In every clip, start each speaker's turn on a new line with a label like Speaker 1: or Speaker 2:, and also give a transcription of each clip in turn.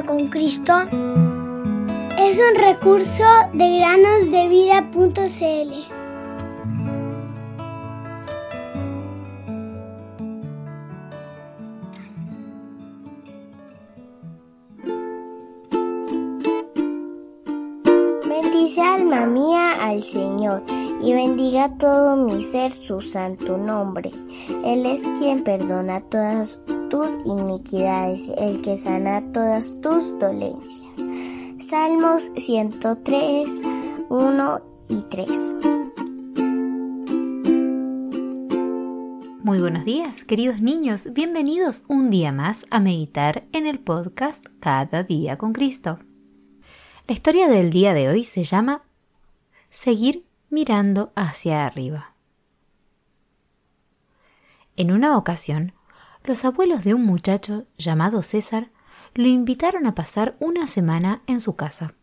Speaker 1: con Cristo es un recurso de granosdevida.cl.
Speaker 2: Bendice alma mía al Señor y bendiga todo mi ser su santo nombre. Él es quien perdona todas tus iniquidades, el que sana todas tus dolencias. Salmos 103, 1 y 3.
Speaker 3: Muy buenos días, queridos niños. Bienvenidos un día más a meditar en el podcast Cada día con Cristo. La historia del día de hoy se llama Seguir mirando hacia arriba. En una ocasión, los abuelos de un muchacho llamado César lo invitaron a pasar una semana en su casa.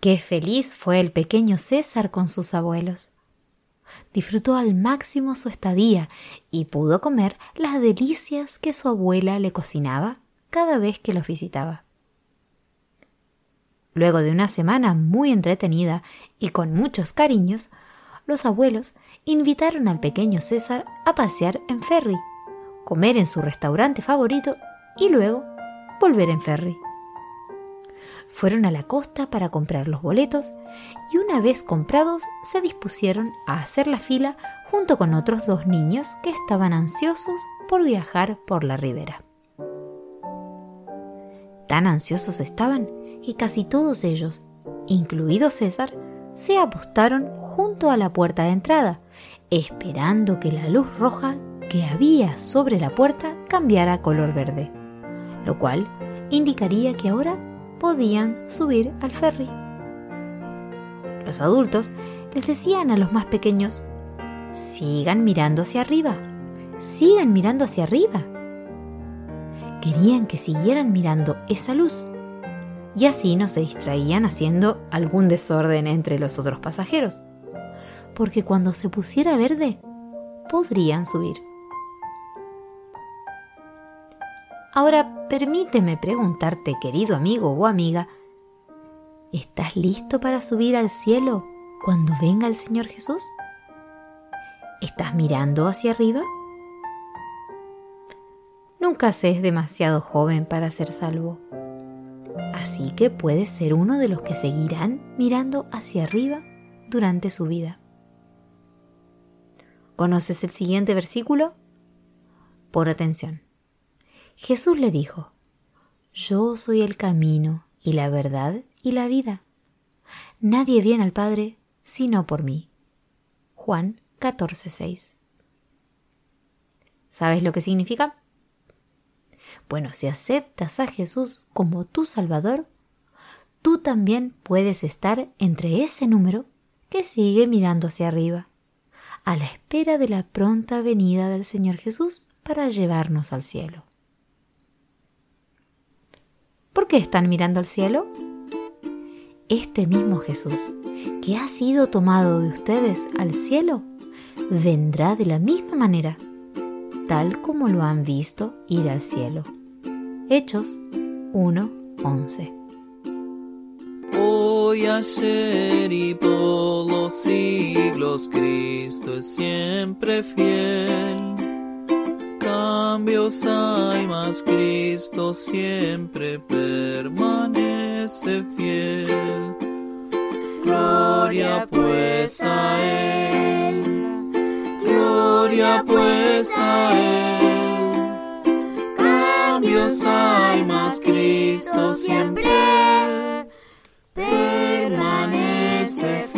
Speaker 3: Qué feliz fue el pequeño César con sus abuelos. Disfrutó al máximo su estadía y pudo comer las delicias que su abuela le cocinaba cada vez que los visitaba. Luego de una semana muy entretenida y con muchos cariños, los abuelos invitaron al pequeño César a pasear en ferry, comer en su restaurante favorito y luego volver en ferry. Fueron a la costa para comprar los boletos y una vez comprados se dispusieron a hacer la fila junto con otros dos niños que estaban ansiosos por viajar por la ribera. Tan ansiosos estaban y casi todos ellos, incluido César, se apostaron junto a la puerta de entrada, esperando que la luz roja que había sobre la puerta cambiara color verde, lo cual indicaría que ahora podían subir al ferry. Los adultos les decían a los más pequeños, sigan mirando hacia arriba, sigan mirando hacia arriba. Querían que siguieran mirando esa luz y así no se distraían haciendo algún desorden entre los otros pasajeros, porque cuando se pusiera verde, podrían subir. Ahora permíteme preguntarte, querido amigo o amiga, ¿estás listo para subir al cielo cuando venga el Señor Jesús? ¿Estás mirando hacia arriba? Nunca se es demasiado joven para ser salvo así que puede ser uno de los que seguirán mirando hacia arriba durante su vida. ¿Conoces el siguiente versículo? Por atención. Jesús le dijo, Yo soy el camino y la verdad y la vida. Nadie viene al Padre sino por mí. Juan 14:6. ¿Sabes lo que significa? Bueno, si aceptas a Jesús como tu Salvador, tú también puedes estar entre ese número que sigue mirando hacia arriba, a la espera de la pronta venida del Señor Jesús para llevarnos al cielo. ¿Por qué están mirando al cielo? Este mismo Jesús, que ha sido tomado de ustedes al cielo, vendrá de la misma manera, tal como lo han visto ir al cielo. Hechos 1:11.
Speaker 4: Hoy, ayer y por los siglos, Cristo es siempre fiel. Cambios hay, más Cristo siempre permanece fiel. Gloria pues a Él, gloria pues a Él cambios hay, más Cristo siempre permanece fiel.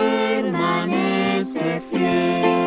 Speaker 4: fiel.